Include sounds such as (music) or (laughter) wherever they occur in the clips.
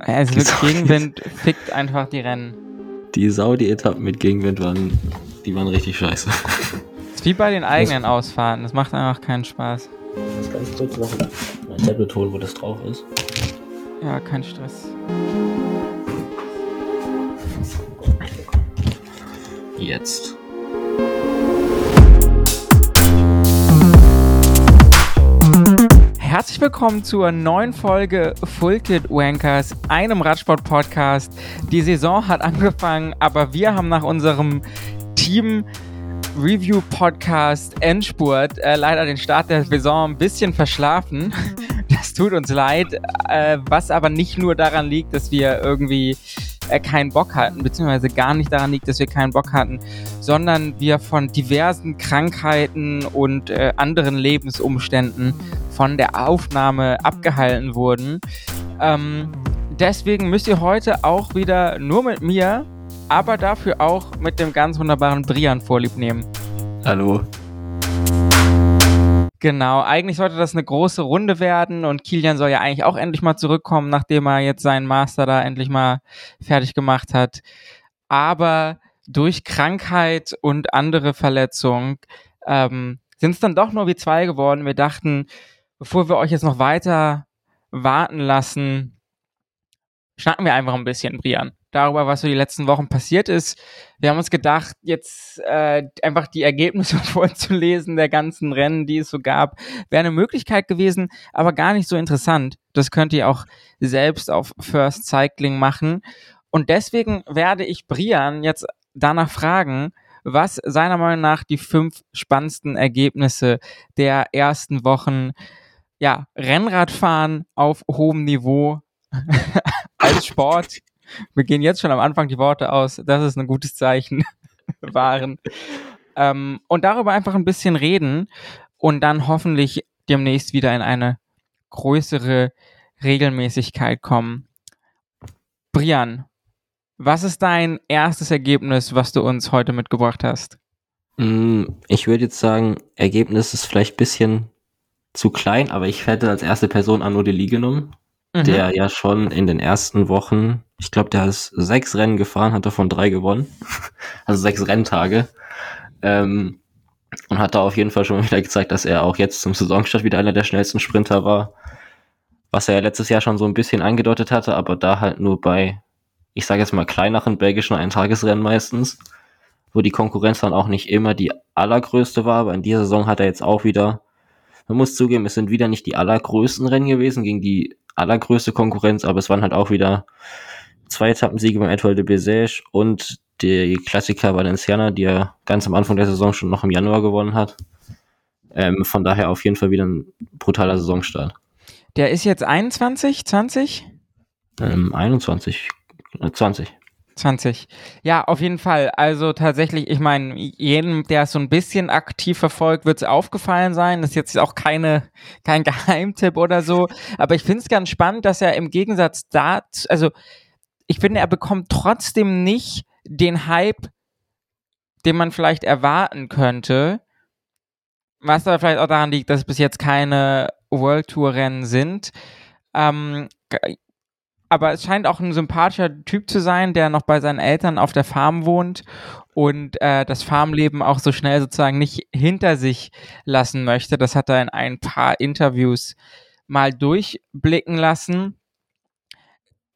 Also wirklich Gegenwind fickt einfach die Rennen. Die Saudi-Etappen mit Gegenwind waren, die waren richtig scheiße. Das ist wie bei den eigenen Ausfahrten, das macht einfach keinen Spaß. Ich muss ganz kurz noch mein Tablet holen, wo das drauf ist. Ja, kein Stress. Jetzt. Herzlich willkommen zur neuen Folge Full Kit Wankers, einem Radsport-Podcast. Die Saison hat angefangen, aber wir haben nach unserem Team Review Podcast Endspurt äh, leider den Start der Saison ein bisschen verschlafen. Das tut uns leid, äh, was aber nicht nur daran liegt, dass wir irgendwie äh, keinen Bock hatten, beziehungsweise gar nicht daran liegt, dass wir keinen Bock hatten, sondern wir von diversen Krankheiten und äh, anderen Lebensumständen von der Aufnahme abgehalten wurden. Ähm, deswegen müsst ihr heute auch wieder nur mit mir, aber dafür auch mit dem ganz wunderbaren Brian vorlieb nehmen. Hallo. Genau, eigentlich sollte das eine große Runde werden und Kilian soll ja eigentlich auch endlich mal zurückkommen, nachdem er jetzt seinen Master da endlich mal fertig gemacht hat. Aber durch Krankheit und andere Verletzungen ähm, sind es dann doch nur wie zwei geworden. Wir dachten, bevor wir euch jetzt noch weiter warten lassen, schnacken wir einfach ein bisschen, Brian darüber, was so die letzten Wochen passiert ist. Wir haben uns gedacht, jetzt äh, einfach die Ergebnisse (laughs) vorzulesen der ganzen Rennen, die es so gab, wäre eine Möglichkeit gewesen, aber gar nicht so interessant. Das könnt ihr auch selbst auf First Cycling machen. Und deswegen werde ich Brian jetzt danach fragen, was seiner Meinung nach die fünf spannendsten Ergebnisse der ersten Wochen, ja, Rennradfahren auf hohem Niveau (laughs) als Sport wir gehen jetzt schon am Anfang die Worte aus, das ist ein gutes Zeichen, (laughs) waren. Ähm, und darüber einfach ein bisschen reden und dann hoffentlich demnächst wieder in eine größere Regelmäßigkeit kommen. Brian, was ist dein erstes Ergebnis, was du uns heute mitgebracht hast? Mm, ich würde jetzt sagen, Ergebnis ist vielleicht ein bisschen zu klein, aber ich hätte als erste Person Anno Deli genommen, mhm. der ja schon in den ersten Wochen ich glaube, der ist sechs Rennen gefahren, hat davon drei gewonnen. (laughs) also sechs Renntage. Ähm, und hat da auf jeden Fall schon wieder gezeigt, dass er auch jetzt zum Saisonstart wieder einer der schnellsten Sprinter war. Was er ja letztes Jahr schon so ein bisschen angedeutet hatte, aber da halt nur bei, ich sage jetzt mal, kleineren belgischen Eintagesrennen meistens, wo die Konkurrenz dann auch nicht immer die allergrößte war, aber in dieser Saison hat er jetzt auch wieder, man muss zugeben, es sind wieder nicht die allergrößten Rennen gewesen gegen die allergrößte Konkurrenz, aber es waren halt auch wieder zwei Etappensiege beim Etoile de Bessèges und die Klassiker Valenciana, die er ganz am Anfang der Saison schon noch im Januar gewonnen hat. Ähm, von daher auf jeden Fall wieder ein brutaler Saisonstart. Der ist jetzt 21, 20? Ähm, 21, 20. 20. Ja, auf jeden Fall. Also tatsächlich, ich meine, jedem, der es so ein bisschen aktiv verfolgt, wird es aufgefallen sein. Das ist jetzt auch keine, kein (laughs) Geheimtipp oder so. Aber ich finde es ganz spannend, dass er im Gegensatz dazu, also ich finde, er bekommt trotzdem nicht den Hype, den man vielleicht erwarten könnte. Was aber vielleicht auch daran liegt, dass es bis jetzt keine World Tour Rennen sind. Ähm, aber es scheint auch ein sympathischer Typ zu sein, der noch bei seinen Eltern auf der Farm wohnt und äh, das Farmleben auch so schnell sozusagen nicht hinter sich lassen möchte. Das hat er in ein paar Interviews mal durchblicken lassen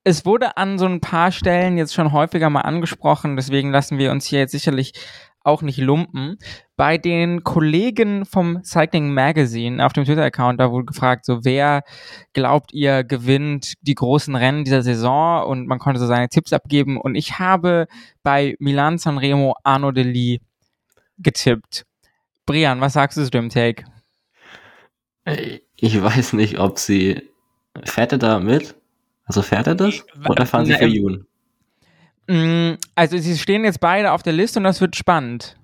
es wurde an so ein paar Stellen jetzt schon häufiger mal angesprochen, deswegen lassen wir uns hier jetzt sicherlich auch nicht lumpen. Bei den Kollegen vom Cycling Magazine auf dem Twitter-Account, da wurde gefragt, so wer glaubt ihr gewinnt die großen Rennen dieser Saison und man konnte so seine Tipps abgeben und ich habe bei Milan Sanremo Arno Deli getippt. Brian, was sagst du zu dem Take? Ich weiß nicht, ob sie fährt er da mit? Also fährt er das? Oder fahren sie für Jun? Mm, also sie stehen jetzt beide auf der Liste und das wird spannend.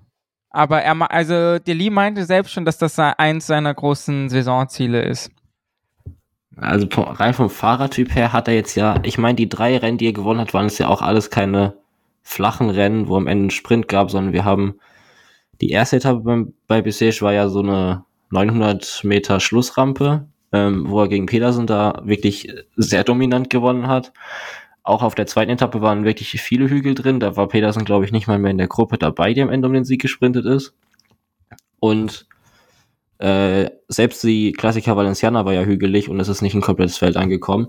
Aber er, also Deli meinte selbst schon, dass das eins seiner großen Saisonziele ist. Also rein vom Fahrertyp her hat er jetzt ja, ich meine, die drei Rennen, die er gewonnen hat, waren es ja auch alles keine flachen Rennen, wo am Ende ein Sprint gab, sondern wir haben die erste Etappe beim, bei Bessèges war ja so eine 900 Meter Schlussrampe ähm, wo er gegen Pedersen da wirklich sehr dominant gewonnen hat. Auch auf der zweiten Etappe waren wirklich viele Hügel drin. Da war Pedersen, glaube ich, nicht mal mehr in der Gruppe dabei, die am Ende um den Sieg gesprintet ist. Und äh, selbst die Klassiker Valenciana war ja hügelig und es ist nicht ein komplettes Feld angekommen.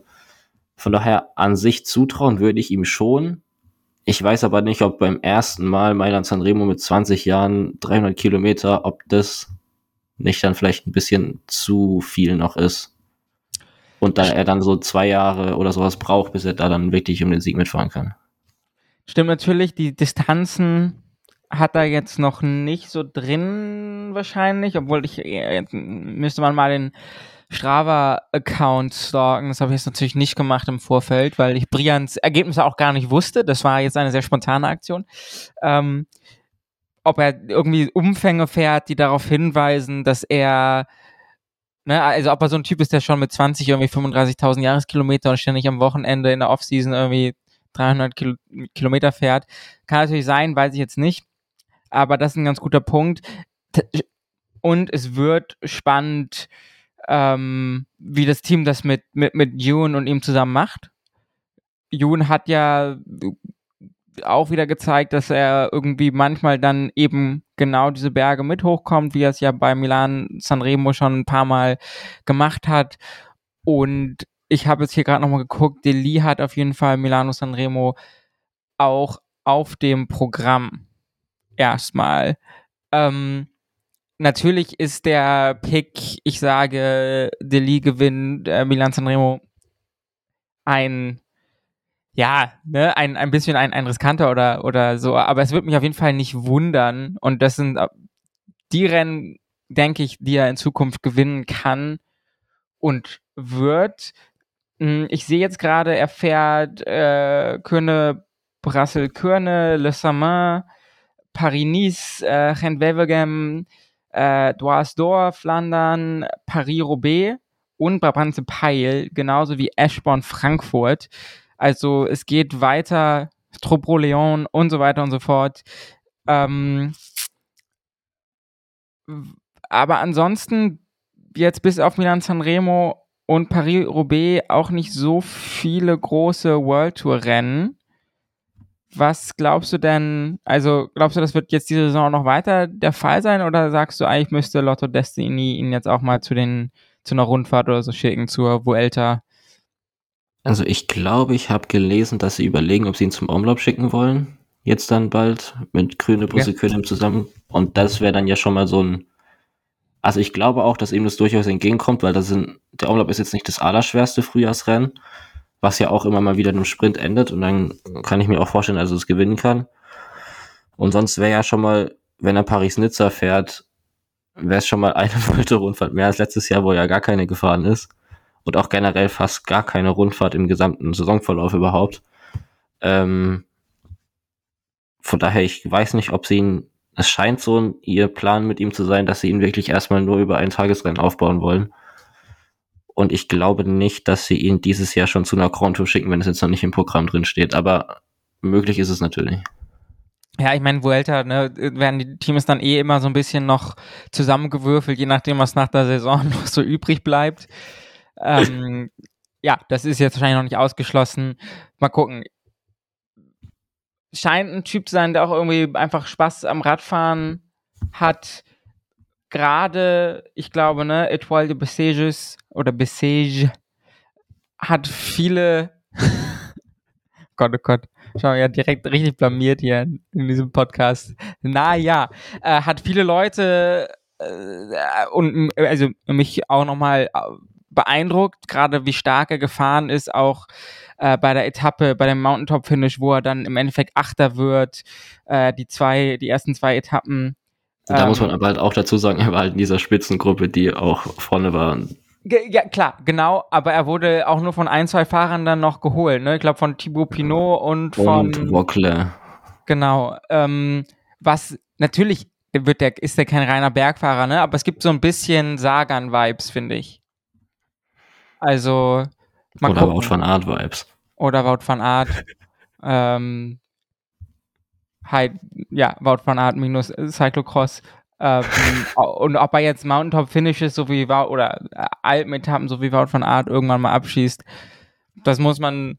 Von daher an sich zutrauen würde ich ihm schon. Ich weiß aber nicht, ob beim ersten Mal Mailand Sanremo mit 20 Jahren 300 Kilometer, ob das nicht dann vielleicht ein bisschen zu viel noch ist. Und da er dann so zwei Jahre oder sowas braucht, bis er da dann wirklich um den Sieg mitfahren kann. Stimmt natürlich, die Distanzen hat er jetzt noch nicht so drin wahrscheinlich, obwohl ich äh, müsste man mal den Strava-Account stalken. Das habe ich jetzt natürlich nicht gemacht im Vorfeld, weil ich Brians Ergebnisse auch gar nicht wusste. Das war jetzt eine sehr spontane Aktion. Ähm, ob er irgendwie Umfänge fährt, die darauf hinweisen, dass er, ne, also ob er so ein Typ ist, der schon mit 20 irgendwie 35.000 Jahreskilometer und ständig am Wochenende in der Offseason irgendwie 300 Kil Kilometer fährt. Kann natürlich sein, weiß ich jetzt nicht. Aber das ist ein ganz guter Punkt. Und es wird spannend, ähm, wie das Team das mit, mit, mit June und ihm zusammen macht. June hat ja auch wieder gezeigt, dass er irgendwie manchmal dann eben genau diese Berge mit hochkommt, wie er es ja bei Milan Sanremo schon ein paar Mal gemacht hat. Und ich habe jetzt hier gerade nochmal geguckt, Deli hat auf jeden Fall Milano Sanremo auch auf dem Programm. Erstmal. Ähm, natürlich ist der Pick, ich sage, Deli gewinnt äh, Milan Sanremo ein ja, ne, ein, ein bisschen ein, ein riskanter oder, oder so, aber es wird mich auf jeden Fall nicht wundern. Und das sind äh, die Rennen, denke ich, die er in Zukunft gewinnen kann und wird. Hm, ich sehe jetzt gerade, er fährt äh, Körne, Brassel, Körne, Le Samin, Paris-Nice, äh, Gent-Wevelgem, äh, Doisdor, Flandern, Paris-Roubaix und Brabantse Peil, genauso wie Eschborn, Frankfurt. Also es geht weiter, Tropro Leon und so weiter und so fort. Ähm, aber ansonsten jetzt bis auf Milan Sanremo und Paris-Roubaix auch nicht so viele große World Tour Rennen. Was glaubst du denn, also glaubst du, das wird jetzt diese Saison noch weiter der Fall sein oder sagst du eigentlich müsste Lotto Destiny ihn jetzt auch mal zu den zu einer Rundfahrt oder so schicken zur Vuelta also ich glaube, ich habe gelesen, dass sie überlegen, ob sie ihn zum Umlauf schicken wollen. Jetzt dann bald mit Grüne Busse ja. zusammen. Und das wäre dann ja schon mal so ein. Also ich glaube auch, dass ihm das durchaus entgegenkommt, weil das sind, der Umlauf ist jetzt nicht das allerschwerste Frühjahrsrennen, was ja auch immer mal wieder im Sprint endet. Und dann kann ich mir auch vorstellen, dass er es gewinnen kann. Und sonst wäre ja schon mal, wenn er Paris-Nizza fährt, wäre es schon mal eine (laughs) volte Rundfahrt mehr als letztes Jahr, wo ja gar keine gefahren ist und auch generell fast gar keine Rundfahrt im gesamten Saisonverlauf überhaupt. Ähm, von daher, ich weiß nicht, ob sie ihn, es scheint so ihr Plan mit ihm zu sein, dass sie ihn wirklich erstmal nur über ein Tagesrennen aufbauen wollen. Und ich glaube nicht, dass sie ihn dieses Jahr schon zu einer Grand Tour schicken, wenn es jetzt noch nicht im Programm drin steht. Aber möglich ist es natürlich. Ja, ich meine, Vuelta, ne, werden die Teams dann eh immer so ein bisschen noch zusammengewürfelt, je nachdem, was nach der Saison (laughs) noch so übrig bleibt. Ähm, ja, das ist jetzt wahrscheinlich noch nicht ausgeschlossen. Mal gucken. Scheint ein Typ zu sein, der auch irgendwie einfach Spaß am Radfahren hat. Gerade, ich glaube, ne, Etoile de Bessages oder Bessage hat viele. (laughs) Gott, oh Gott. Schau, ja, direkt richtig blamiert hier in, in diesem Podcast. Naja, äh, hat viele Leute äh, und also mich auch nochmal beeindruckt, gerade wie stark er gefahren ist, auch äh, bei der Etappe, bei dem Mountaintop-Finish, wo er dann im Endeffekt Achter wird, äh, die zwei, die ersten zwei Etappen. Da ähm, muss man aber halt auch dazu sagen, er war halt in dieser Spitzengruppe, die auch vorne war. Ja, klar, genau, aber er wurde auch nur von ein, zwei Fahrern dann noch geholt, ne? Ich glaube von Thibaut Pinot und von. Und Wockle. Genau. Ähm, was natürlich wird der, ist der kein reiner Bergfahrer, ne? Aber es gibt so ein bisschen Sagan-Vibes, finde ich. Also Oder gucken. Wout van Art Vibes. Oder Wout van Art. (laughs) ähm, halt, ja, Wout van Art minus Cyclocross. Ähm, (laughs) und ob er jetzt Mountaintop Finishes so wie war oder äh, Alpenetappen so wie Wout von Art irgendwann mal abschießt, das muss man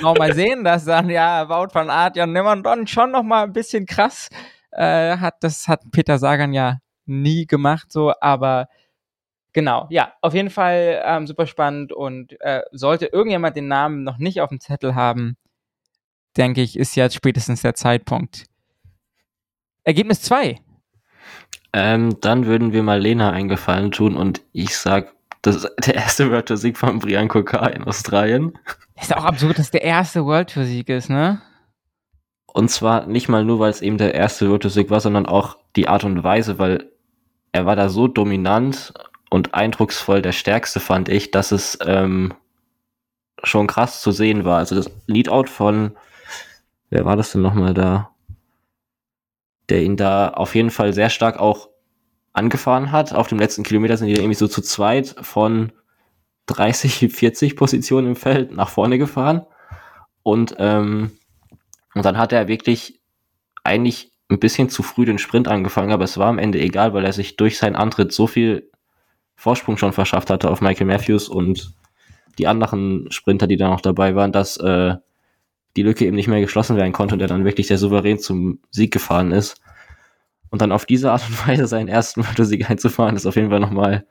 noch mal sehen, dass dann ja Wout von Art ja Nimmern schon noch mal ein bisschen krass äh, hat. Das hat Peter Sagan ja nie gemacht so, aber genau, ja, auf jeden Fall ähm, super spannend und äh, sollte irgendjemand den Namen noch nicht auf dem Zettel haben, denke ich, ist jetzt spätestens der Zeitpunkt. Ergebnis 2. Ähm, dann würden wir mal Lena eingefallen tun und ich sag, das ist der erste World Tour Sieg von Brian Kokar in Australien. Ist auch absurd, dass der erste World Tour Sieg ist, ne? Und zwar nicht mal nur, weil es eben der erste World Tour Sieg war, sondern auch die Art und Weise, weil er war da so dominant und eindrucksvoll der stärkste, fand ich, dass es ähm, schon krass zu sehen war. Also das Leadout von, wer war das denn nochmal da? der ihn da auf jeden Fall sehr stark auch angefahren hat. Auf dem letzten Kilometer sind die irgendwie so zu zweit von 30, 40 Positionen im Feld nach vorne gefahren. Und, ähm, und dann hat er wirklich eigentlich ein bisschen zu früh den Sprint angefangen, aber es war am Ende egal, weil er sich durch seinen Antritt so viel Vorsprung schon verschafft hatte auf Michael Matthews und die anderen Sprinter, die da noch dabei waren, dass äh, die Lücke eben nicht mehr geschlossen werden konnte und er dann wirklich sehr souverän zum Sieg gefahren ist. Und dann auf diese Art und (laughs) Weise seinen ersten Motorsieg einzufahren, ist auf jeden Fall nochmal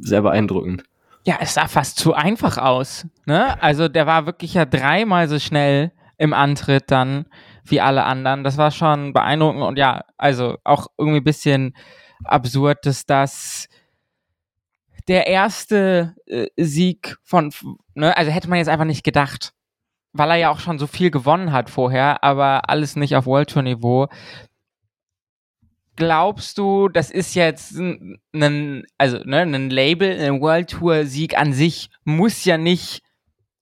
sehr beeindruckend. Ja, es sah fast zu einfach aus. Ne? Also der war wirklich ja dreimal so schnell im Antritt dann wie alle anderen. Das war schon beeindruckend und ja, also auch irgendwie ein bisschen absurd, dass das der erste äh, Sieg von, ne, also hätte man jetzt einfach nicht gedacht weil er ja auch schon so viel gewonnen hat vorher, aber alles nicht auf World Tour Niveau. Glaubst du, das ist jetzt ein, also ne, ein Label, ein World Tour Sieg an sich muss ja nicht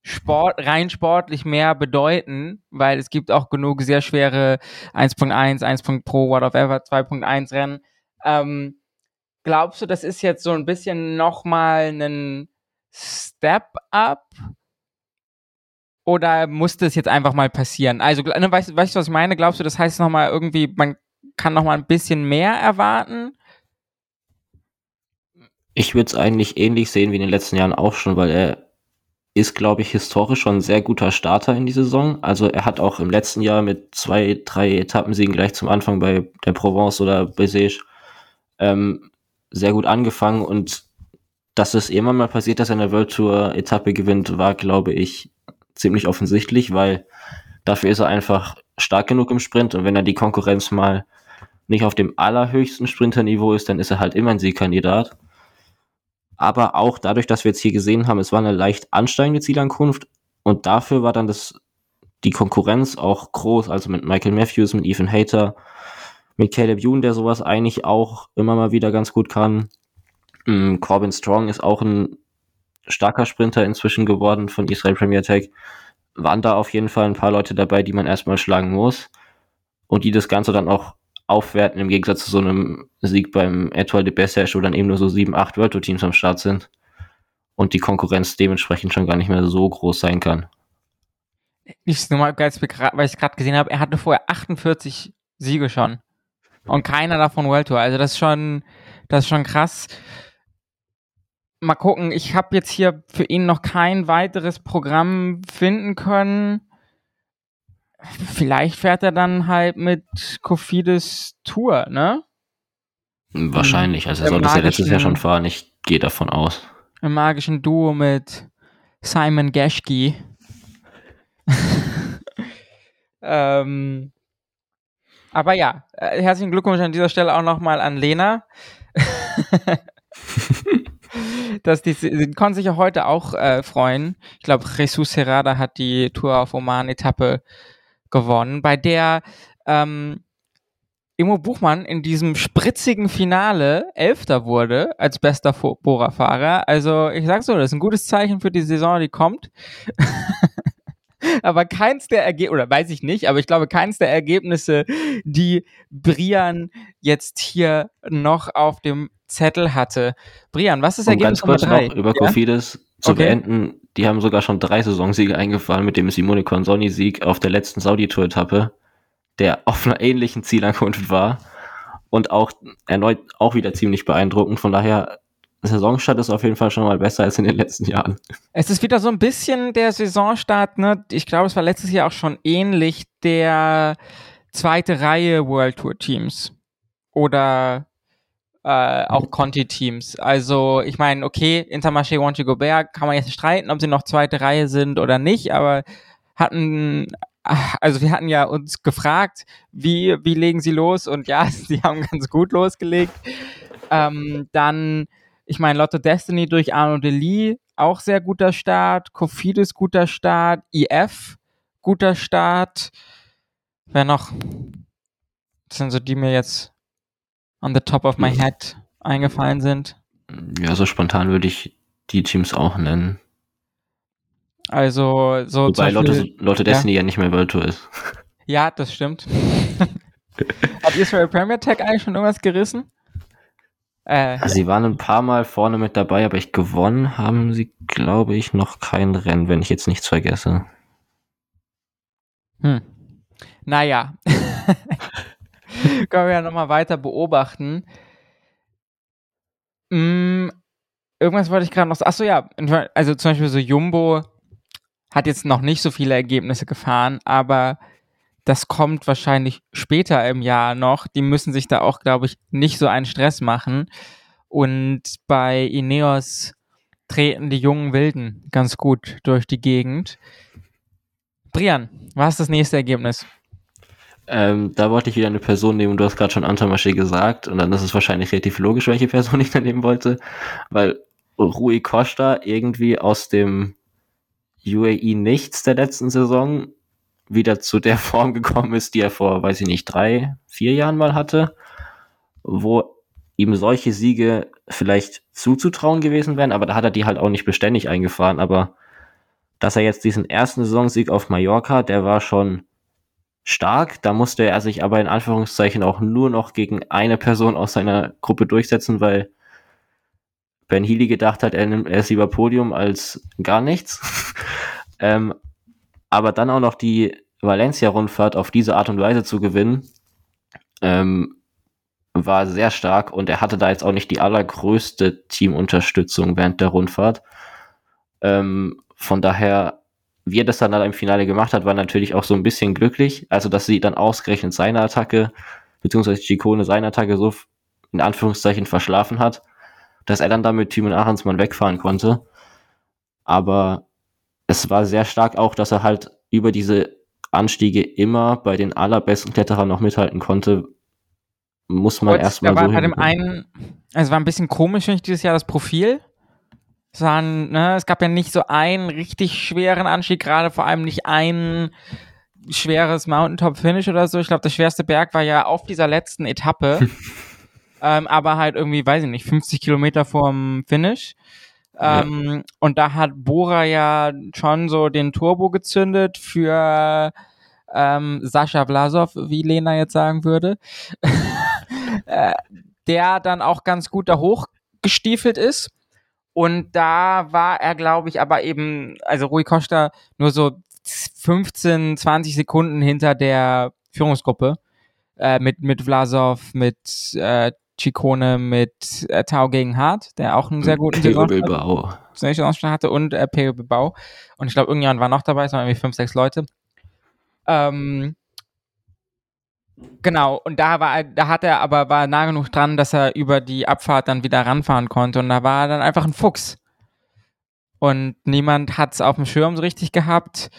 Sport, rein sportlich mehr bedeuten, weil es gibt auch genug sehr schwere 1.1, 1. Pro, whatever, 2.1 Rennen. Ähm, glaubst du, das ist jetzt so ein bisschen nochmal ein Step up oder musste es jetzt einfach mal passieren? Also, ne, weißt, weißt du, was ich meine? Glaubst du, das heißt nochmal irgendwie, man kann nochmal ein bisschen mehr erwarten? Ich würde es eigentlich ähnlich sehen wie in den letzten Jahren auch schon, weil er ist, glaube ich, historisch schon ein sehr guter Starter in die Saison. Also er hat auch im letzten Jahr mit zwei, drei Etappensiegen gleich zum Anfang bei der Provence oder Besage ähm, sehr gut angefangen und dass es immer mal passiert, dass er eine World Tour Etappe gewinnt, war, glaube ich, ziemlich offensichtlich, weil dafür ist er einfach stark genug im Sprint und wenn er die Konkurrenz mal nicht auf dem allerhöchsten Sprinterniveau ist, dann ist er halt immer ein Siegkandidat. Aber auch dadurch, dass wir jetzt hier gesehen haben, es war eine leicht ansteigende Zielankunft und dafür war dann das, die Konkurrenz auch groß, also mit Michael Matthews, mit Ethan Hater, mit Caleb Youn, der sowas eigentlich auch immer mal wieder ganz gut kann. Mm, Corbin Strong ist auch ein starker Sprinter inzwischen geworden von Israel Premier Tech. Waren da auf jeden Fall ein paar Leute dabei, die man erstmal schlagen muss und die das Ganze dann auch aufwerten im Gegensatz zu so einem Sieg beim Etoile de Bessage, wo dann eben nur so sieben, acht World Tour Teams am Start sind und die Konkurrenz dementsprechend schon gar nicht mehr so groß sein kann. Ich nur mal weil ich gerade gesehen habe, er hatte vorher 48 Siege schon und keiner davon World Tour. Also das ist schon, das ist schon krass mal gucken, ich habe jetzt hier für ihn noch kein weiteres Programm finden können. Vielleicht fährt er dann halt mit Kofidis Tour, ne? Wahrscheinlich, also er sollte es ja letztes Jahr schon fahren, ich gehe davon aus. Im magischen Duo mit Simon Geschke. (laughs) ähm, aber ja, äh, herzlichen Glückwunsch an dieser Stelle auch nochmal an Lena. (laughs) dass die, die konnten sich ja heute auch äh, freuen. Ich glaube, Jesus Herrada hat die Tour auf Oman-Etappe gewonnen, bei der ähm, Immo Buchmann in diesem spritzigen Finale Elfter wurde als bester Bohrerfahrer. Also ich sag so, das ist ein gutes Zeichen für die Saison, die kommt. (laughs) (laughs) aber keins der Ergebnisse, oder weiß ich nicht, aber ich glaube, keins der Ergebnisse, die Brian jetzt hier noch auf dem Zettel hatte. Brian, was ist um Ergebnis ganz kurz Nummer drei? noch über ja? Kofidis zu okay. beenden. Die haben sogar schon drei Saisonsiege eingefahren mit dem Simone Consoni-Sieg auf der letzten Saudi-Tour-Etappe, der auf einer ähnlichen Zielankunft war. und auch erneut auch wieder ziemlich beeindruckend. Von daher, Saisonstart ist auf jeden Fall schon mal besser als in den letzten Jahren. Es ist wieder so ein bisschen der Saisonstart, ne? Ich glaube, es war letztes Jahr auch schon ähnlich der zweite Reihe World Tour Teams. Oder äh, auch Conti-Teams. Also ich meine, okay, Intermarché Wanty Gobert kann man jetzt streiten, ob sie noch zweite Reihe sind oder nicht, aber hatten, also wir hatten ja uns gefragt, wie, wie legen sie los und ja, (laughs) sie haben ganz gut losgelegt. Ähm, dann, ich meine, Lotto Destiny durch Arno Deli, auch sehr guter Start, Kofidis guter Start, IF guter Start. Wer noch? Das sind so die mir jetzt on the top of my head eingefallen sind. Ja, so spontan würde ich die Teams auch nennen. Also so Wobei Lotte, Lotte Destiny ja. ja nicht mehr Virtual ist. Ja, das stimmt. (laughs) Hat Israel Premier Tech eigentlich schon irgendwas gerissen? Äh, also sie waren ein paar Mal vorne mit dabei, aber ich gewonnen haben sie, glaube ich, noch kein Rennen, wenn ich jetzt nichts vergesse. Hm. Naja. (laughs) Können wir ja nochmal weiter beobachten. Hm, irgendwas wollte ich gerade noch. Achso, ja. Also zum Beispiel so Jumbo hat jetzt noch nicht so viele Ergebnisse gefahren, aber das kommt wahrscheinlich später im Jahr noch. Die müssen sich da auch, glaube ich, nicht so einen Stress machen. Und bei Ineos treten die jungen Wilden ganz gut durch die Gegend. Brian, was ist das nächste Ergebnis? Ähm, da wollte ich wieder eine Person nehmen, du hast gerade schon Antamaché gesagt, und dann ist es wahrscheinlich relativ logisch, welche Person ich da nehmen wollte, weil Rui Costa irgendwie aus dem UAE nichts der letzten Saison wieder zu der (laughs) Form gekommen ist, die er vor, weiß ich nicht, drei, vier Jahren mal hatte, wo ihm solche Siege vielleicht zuzutrauen gewesen wären, aber da hat er die halt auch nicht beständig eingefahren, aber dass er jetzt diesen ersten Saisonsieg auf Mallorca, der war schon stark. Da musste er sich aber in Anführungszeichen auch nur noch gegen eine Person aus seiner Gruppe durchsetzen, weil Ben Healy gedacht hat, er, nimmt, er ist lieber Podium als gar nichts. (laughs) ähm, aber dann auch noch die Valencia-Rundfahrt auf diese Art und Weise zu gewinnen, ähm, war sehr stark und er hatte da jetzt auch nicht die allergrößte Teamunterstützung während der Rundfahrt. Ähm, von daher wie er das dann, dann im Finale gemacht hat, war natürlich auch so ein bisschen glücklich. Also, dass sie dann ausgerechnet seine Attacke, beziehungsweise Chicone seine Attacke so in Anführungszeichen verschlafen hat, dass er dann damit Timon Ahrensmann wegfahren konnte. Aber es war sehr stark auch, dass er halt über diese Anstiege immer bei den allerbesten Kletterern noch mithalten konnte. Muss man erstmal so. Bei dem einen, also war ein bisschen komisch, finde ich, dieses Jahr das Profil sondern ne, es gab ja nicht so einen richtig schweren Anstieg, gerade vor allem nicht ein schweres Mountaintop-Finish oder so. Ich glaube, der schwerste Berg war ja auf dieser letzten Etappe, (laughs) ähm, aber halt irgendwie, weiß ich nicht, 50 Kilometer vorm Finish. Ähm, ja. Und da hat Bora ja schon so den Turbo gezündet für ähm, Sascha Vlasov, wie Lena jetzt sagen würde, (laughs) äh, der dann auch ganz gut da hochgestiefelt ist. Und da war er, glaube ich, aber eben, also Rui Costa nur so 15, 20 Sekunden hinter der Führungsgruppe äh, mit, mit Vlasov, mit äh, Chicone, mit äh, Tau gegen Hart, der auch einen sehr guten Saisonstart hatte und äh, Peo Bilbao. Und ich glaube, irgendjemand war noch dabei, es waren irgendwie fünf, sechs Leute. Ähm, Genau, und da war da hat er aber war nah genug dran, dass er über die Abfahrt dann wieder ranfahren konnte und da war er dann einfach ein Fuchs. Und niemand hat es auf dem Schirm so richtig gehabt.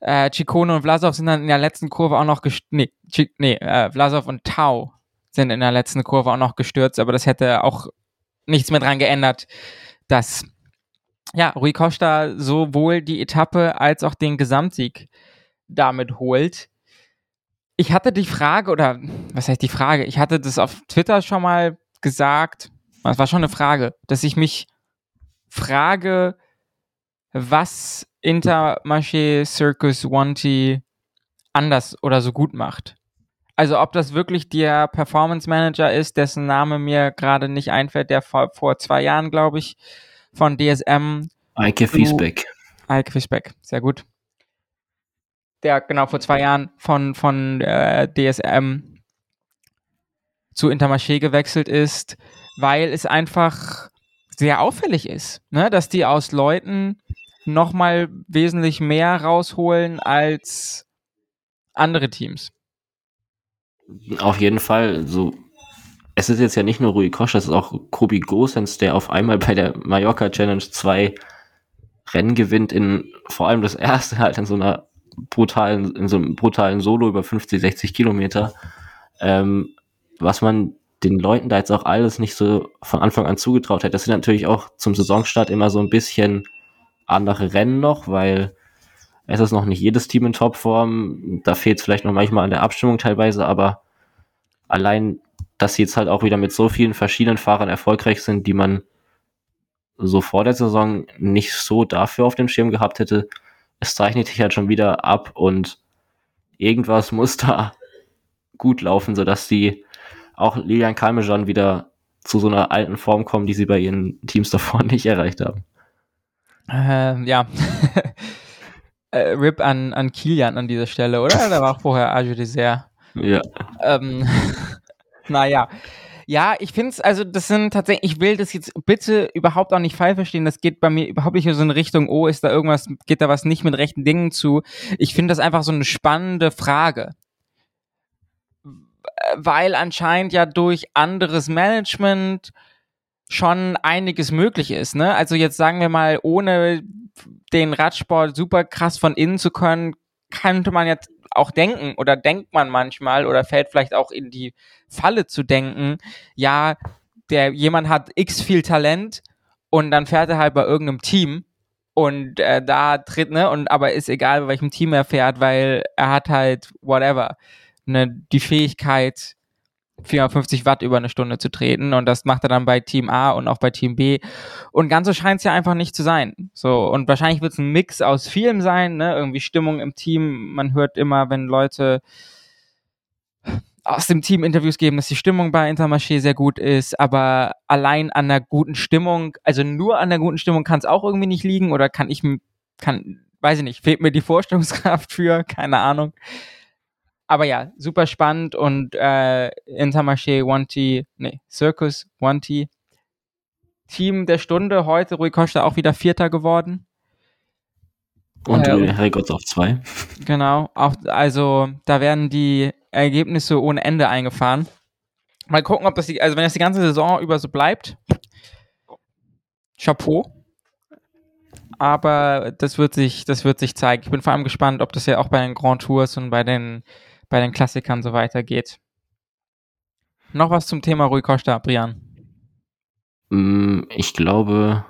Äh, Chicone und Vlasov sind dann in der letzten Kurve auch noch gestürzt. Nee, Ch nee äh, Vlasov und Tau sind in der letzten Kurve auch noch gestürzt, aber das hätte auch nichts mehr dran geändert, dass ja, Rui Costa sowohl die Etappe als auch den Gesamtsieg damit holt ich hatte die Frage, oder was heißt die Frage? Ich hatte das auf Twitter schon mal gesagt, das war schon eine Frage, dass ich mich frage, was Intermarché Circus Wanty anders oder so gut macht. Also ob das wirklich der Performance Manager ist, dessen Name mir gerade nicht einfällt, der vor, vor zwei Jahren, glaube ich, von DSM. Eike Fiesbeck. Eike Fiesbeck, sehr gut der genau vor zwei Jahren von, von äh, DSM zu Intermarché gewechselt ist, weil es einfach sehr auffällig ist, ne? dass die aus Leuten nochmal wesentlich mehr rausholen als andere Teams. Auf jeden Fall. So, es ist jetzt ja nicht nur Rui Kosch, es ist auch Kobi Gosens, der auf einmal bei der Mallorca Challenge 2 Rennen gewinnt, in vor allem das erste (laughs) halt in so einer brutalen, in so einem brutalen Solo über 50, 60 Kilometer. Ähm, was man den Leuten da jetzt auch alles nicht so von Anfang an zugetraut hätte. Das sind natürlich auch zum Saisonstart immer so ein bisschen andere Rennen noch, weil es ist noch nicht jedes Team in Topform. Da fehlt es vielleicht noch manchmal an der Abstimmung teilweise, aber allein, dass sie jetzt halt auch wieder mit so vielen verschiedenen Fahrern erfolgreich sind, die man so vor der Saison nicht so dafür auf dem Schirm gehabt hätte, es zeichnet sich halt schon wieder ab und irgendwas muss da gut laufen, sodass die auch Lilian Kalmejan wieder zu so einer alten Form kommen, die sie bei ihren Teams (laughs) davor nicht erreicht haben. Ähm, ja. Äh, Rip an, an Kilian an dieser Stelle, oder? Da war auch vorher Age Dessert. Ja. Ähm, (laughs) naja. Ja, ich finde es, also das sind tatsächlich, ich will das jetzt bitte überhaupt auch nicht falsch verstehen. Das geht bei mir überhaupt nicht in so eine Richtung, oh, ist da irgendwas, geht da was nicht mit rechten Dingen zu. Ich finde das einfach so eine spannende Frage. Weil anscheinend ja durch anderes Management schon einiges möglich ist. Ne? Also jetzt sagen wir mal, ohne den Radsport super krass von innen zu können, könnte man jetzt auch denken oder denkt man manchmal oder fällt vielleicht auch in die Falle zu denken, ja, der jemand hat x viel Talent und dann fährt er halt bei irgendeinem Team und äh, da tritt, ne, und aber ist egal, bei welchem Team er fährt, weil er hat halt whatever, ne, die Fähigkeit, 450 Watt über eine Stunde zu treten und das macht er dann bei Team A und auch bei Team B und ganz so scheint es ja einfach nicht zu sein. So und wahrscheinlich wird es ein Mix aus vielem sein, ne? Irgendwie Stimmung im Team. Man hört immer, wenn Leute aus dem Team Interviews geben, dass die Stimmung bei Intermarché sehr gut ist, aber allein an der guten Stimmung, also nur an der guten Stimmung kann es auch irgendwie nicht liegen oder kann ich kann weiß ich nicht, fehlt mir die Vorstellungskraft für, keine Ahnung aber ja, super spannend und äh, Intermarché Wanty, nee, Circus Wanty. Team der Stunde heute, Rui Costa auch wieder Vierter geworden. Und äh, Herrgott auf zwei. Genau, auch, also da werden die Ergebnisse ohne Ende eingefahren. Mal gucken, ob das die, also wenn das die ganze Saison über so bleibt, Chapeau. Aber das wird sich, das wird sich zeigen. Ich bin vor allem gespannt, ob das ja auch bei den Grand Tours und bei den bei den Klassikern so weitergeht. Noch was zum Thema Rui Costa, Brian? Mm, ich glaube,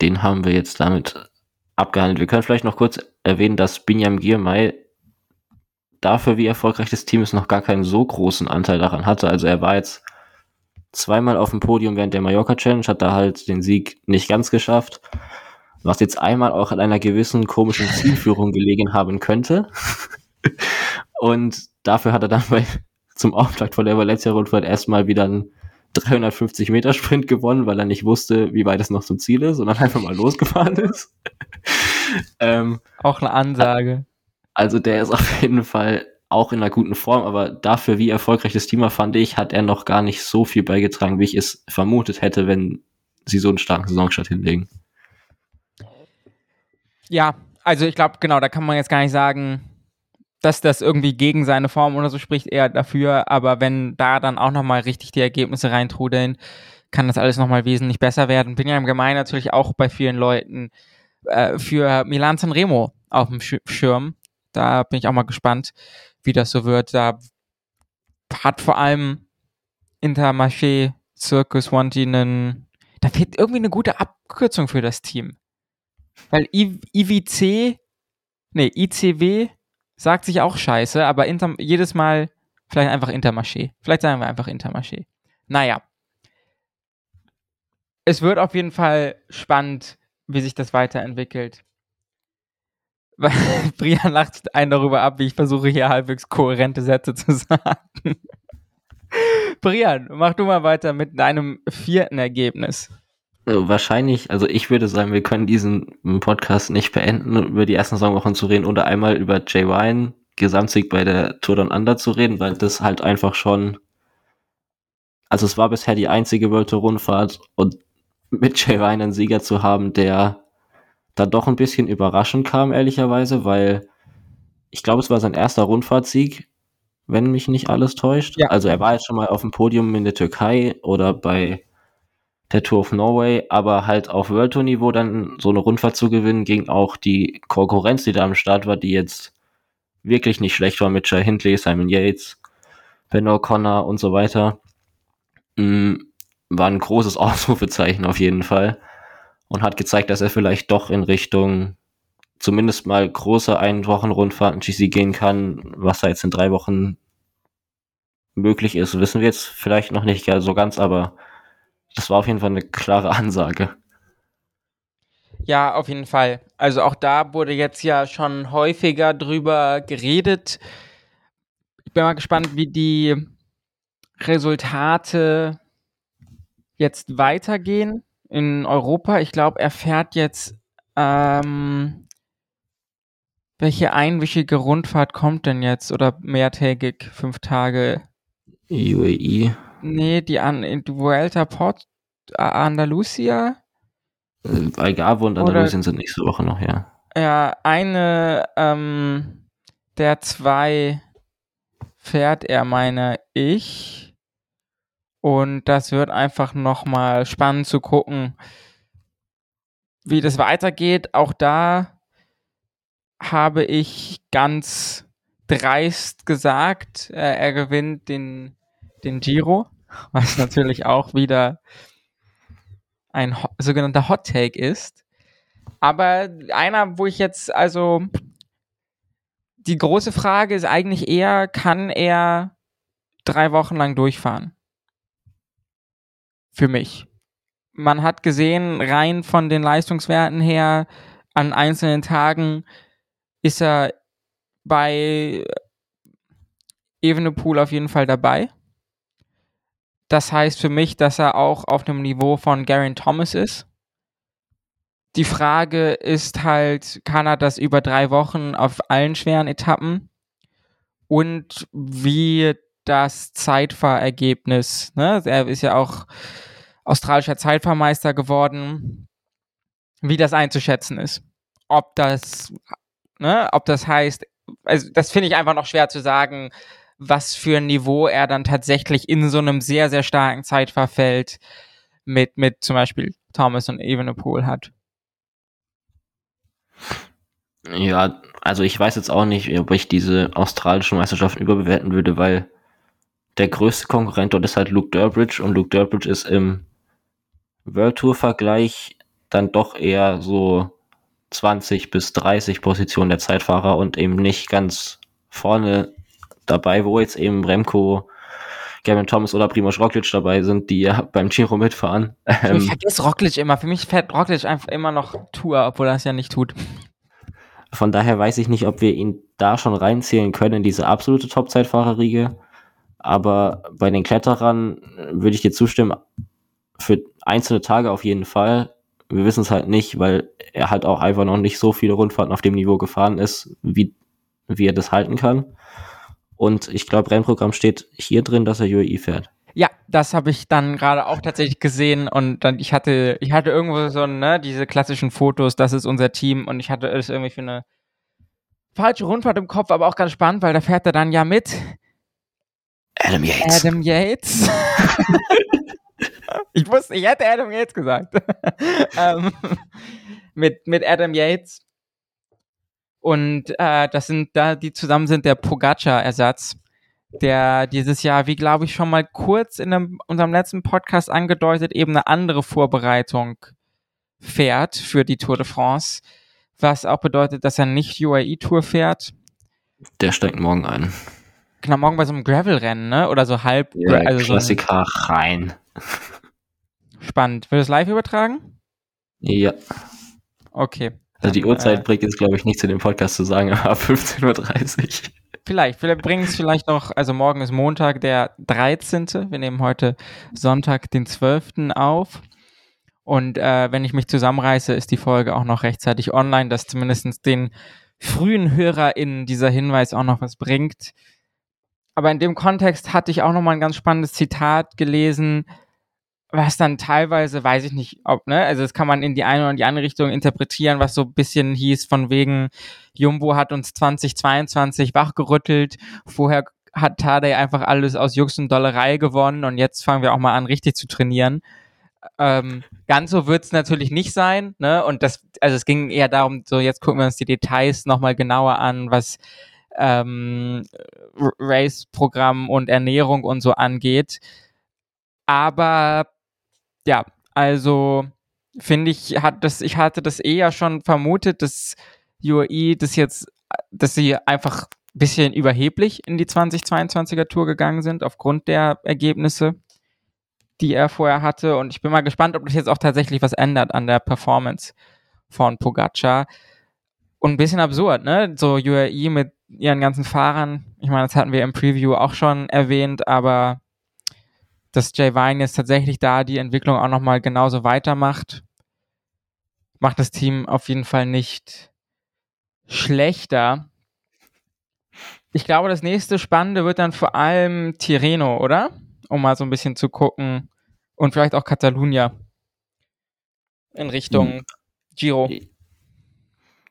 den haben wir jetzt damit abgehandelt. Wir können vielleicht noch kurz erwähnen, dass Binyam Girmay dafür, wie erfolgreich das Team ist, noch gar keinen so großen Anteil daran hatte. Also er war jetzt zweimal auf dem Podium während der Mallorca Challenge, hat da halt den Sieg nicht ganz geschafft, was jetzt einmal auch an einer gewissen komischen Zielführung gelegen haben könnte. (laughs) Und dafür hat er dann bei, (laughs) zum Auftakt von der Valencia-Rundfahrt erstmal wieder einen 350 Meter Sprint gewonnen, weil er nicht wusste, wie weit es noch zum Ziel ist, sondern einfach mal losgefahren ist. (laughs) ähm, auch eine Ansage. Also der ist auf jeden Fall auch in einer guten Form, aber dafür, wie erfolgreich das Team war, fand ich, hat er noch gar nicht so viel beigetragen, wie ich es vermutet hätte, wenn sie so einen starken Saisonstart hinlegen. Ja, also ich glaube, genau, da kann man jetzt gar nicht sagen, dass das irgendwie gegen seine Form oder so spricht, eher dafür. Aber wenn da dann auch nochmal richtig die Ergebnisse reintrudeln, kann das alles nochmal wesentlich besser werden. Bin ja im Gemein natürlich auch bei vielen Leuten äh, für Milan Sanremo auf dem Schirm. Da bin ich auch mal gespannt, wie das so wird. Da hat vor allem Intermarché Circus Wanty einen, da fehlt irgendwie eine gute Abkürzung für das Team. Weil I IWC, nee, ICW sagt sich auch scheiße, aber Inter jedes Mal vielleicht einfach Intermarché. Vielleicht sagen wir einfach Intermarché. Naja. Es wird auf jeden Fall spannend, wie sich das weiterentwickelt. (laughs) Brian lacht einen darüber ab, wie ich versuche, hier halbwegs kohärente Sätze zu (laughs) sagen. Brian, mach du mal weiter mit deinem vierten Ergebnis. Also wahrscheinlich, also ich würde sagen, wir können diesen Podcast nicht beenden, über die ersten Saisonwochen zu reden oder einmal über Jay Wine, Gesamtsieg bei der Tour Down Under zu reden, weil das halt einfach schon also es war bisher die einzige World Tour Rundfahrt und mit Jay Ryan einen Sieger zu haben, der da doch ein bisschen überraschend kam, ehrlicherweise, weil ich glaube, es war sein erster Rundfahrtsieg, wenn mich nicht alles täuscht. Ja. Also er war jetzt schon mal auf dem Podium in der Türkei oder bei der Tour of Norway, aber halt auf World Tour Niveau dann so eine Rundfahrt zu gewinnen, gegen auch die Konkurrenz, die da am Start war, die jetzt wirklich nicht schlecht war mit Jay Hindley, Simon Yates, Ben O'Connor und so weiter, mm, war ein großes (laughs) Ausrufezeichen auf jeden Fall und hat gezeigt, dass er vielleicht doch in Richtung zumindest mal große Ein-Wochen-Rundfahrten GC gehen kann, was da jetzt in drei Wochen möglich ist, wissen wir jetzt vielleicht noch nicht so ganz, aber das war auf jeden Fall eine klare Ansage. Ja, auf jeden Fall. Also auch da wurde jetzt ja schon häufiger drüber geredet. Ich bin mal gespannt, wie die Resultate jetzt weitergehen in Europa. Ich glaube, er fährt jetzt. Ähm, welche einwöchige Rundfahrt kommt denn jetzt? Oder mehrtägig, fünf Tage? UAE. Nee, die an in Vuelta Port Andalusia. Äh, Algarve und Andalusien sind nächste Woche noch, ja. Ja, eine ähm, der zwei fährt er, meine ich. Und das wird einfach nochmal spannend zu gucken, wie das weitergeht. Auch da habe ich ganz dreist gesagt, äh, er gewinnt den, den Giro, was (laughs) natürlich auch wieder ein sogenannter Hot Take ist. Aber einer, wo ich jetzt, also die große Frage ist eigentlich eher, kann er drei Wochen lang durchfahren? Für mich. Man hat gesehen, rein von den Leistungswerten her, an einzelnen Tagen ist er bei Evenepoel auf jeden Fall dabei. Das heißt für mich, dass er auch auf einem Niveau von Garen Thomas ist. Die Frage ist halt, kann er das über drei Wochen auf allen schweren Etappen? Und wie das Zeitfahrergebnis, ne? Er ist ja auch australischer Zeitfahrmeister geworden, wie das einzuschätzen ist. Ob das, ne, ob das heißt, also das finde ich einfach noch schwer zu sagen, was für ein Niveau er dann tatsächlich in so einem sehr, sehr starken Zeitverfeld mit, mit zum Beispiel Thomas und Evenepoel hat. Ja, also ich weiß jetzt auch nicht, ob ich diese australischen Meisterschaften überbewerten würde, weil der größte Konkurrent dort ist halt Luke Durbridge und Luke Durbridge ist im World Tour Vergleich dann doch eher so 20 bis 30 Positionen der Zeitfahrer und eben nicht ganz vorne dabei, wo jetzt eben Remco, Gavin Thomas oder Primoz Roglic dabei sind, die ja beim Giro mitfahren. Ähm, ich vergesse Roglic immer. Für mich fährt Roglic einfach immer noch Tour, obwohl er es ja nicht tut. Von daher weiß ich nicht, ob wir ihn da schon reinzählen können in diese absolute Top-Zeitfahrerriege. Aber bei den Kletterern würde ich dir zustimmen, für einzelne Tage auf jeden Fall. Wir wissen es halt nicht, weil er halt auch einfach noch nicht so viele Rundfahrten auf dem Niveau gefahren ist, wie, wie er das halten kann. Und ich glaube, Rennprogramm steht hier drin, dass er UAE fährt. Ja, das habe ich dann gerade auch tatsächlich gesehen und dann ich hatte ich hatte irgendwo so ne diese klassischen Fotos, das ist unser Team und ich hatte es irgendwie für eine falsche Rundfahrt im Kopf, aber auch ganz spannend, weil da fährt er dann ja mit Adam Yates. Adam Yates. (laughs) ich wusste, ich hätte Adam Yates gesagt. (laughs) ähm, mit mit Adam Yates und äh, das sind da, die zusammen sind der Pogacar-Ersatz, der dieses Jahr, wie glaube ich schon mal kurz in einem, unserem letzten Podcast angedeutet, eben eine andere Vorbereitung fährt für die Tour de France, was auch bedeutet, dass er nicht UAE-Tour fährt. Der steigt morgen ein. Genau, morgen bei so einem Gravel-Rennen, ne? Oder so halb. Ja, also Klassiker so rein. Spannend. Wird es live übertragen? Ja. Okay. Also die Uhrzeit bringt jetzt, glaube ich, nicht zu dem Podcast zu sagen, (laughs) aber 15.30 Uhr. Vielleicht, vielleicht bringen es vielleicht noch, also morgen ist Montag, der 13. Wir nehmen heute Sonntag, den 12. auf. Und äh, wenn ich mich zusammenreiße, ist die Folge auch noch rechtzeitig online, dass zumindest den frühen HörerInnen dieser Hinweis auch noch was bringt. aber in dem Kontext hatte ich auch nochmal ein ganz spannendes Zitat gelesen, was dann teilweise, weiß ich nicht, ob, ne, also das kann man in die eine oder die andere Richtung interpretieren, was so ein bisschen hieß von wegen, Jumbo hat uns 2022 wachgerüttelt, vorher hat Tadej einfach alles aus Jux und Dollerei gewonnen und jetzt fangen wir auch mal an, richtig zu trainieren. Ähm, ganz so wird es natürlich nicht sein, ne? Und das, also es ging eher darum, so jetzt gucken wir uns die Details nochmal genauer an, was ähm, Race-Programm und Ernährung und so angeht. Aber ja, also finde ich, hat das, ich hatte das eher schon vermutet, dass UAE das jetzt, dass sie einfach ein bisschen überheblich in die 2022er Tour gegangen sind, aufgrund der Ergebnisse, die er vorher hatte. Und ich bin mal gespannt, ob das jetzt auch tatsächlich was ändert an der Performance von Pogacar. Und ein bisschen absurd, ne? So UAE mit ihren ganzen Fahrern. Ich meine, das hatten wir im Preview auch schon erwähnt, aber dass Jay Vine jetzt tatsächlich da die Entwicklung auch nochmal genauso weitermacht, macht das Team auf jeden Fall nicht schlechter. Ich glaube, das nächste Spannende wird dann vor allem Tireno, oder? Um mal so ein bisschen zu gucken. Und vielleicht auch Catalunya. In Richtung hm. Giro.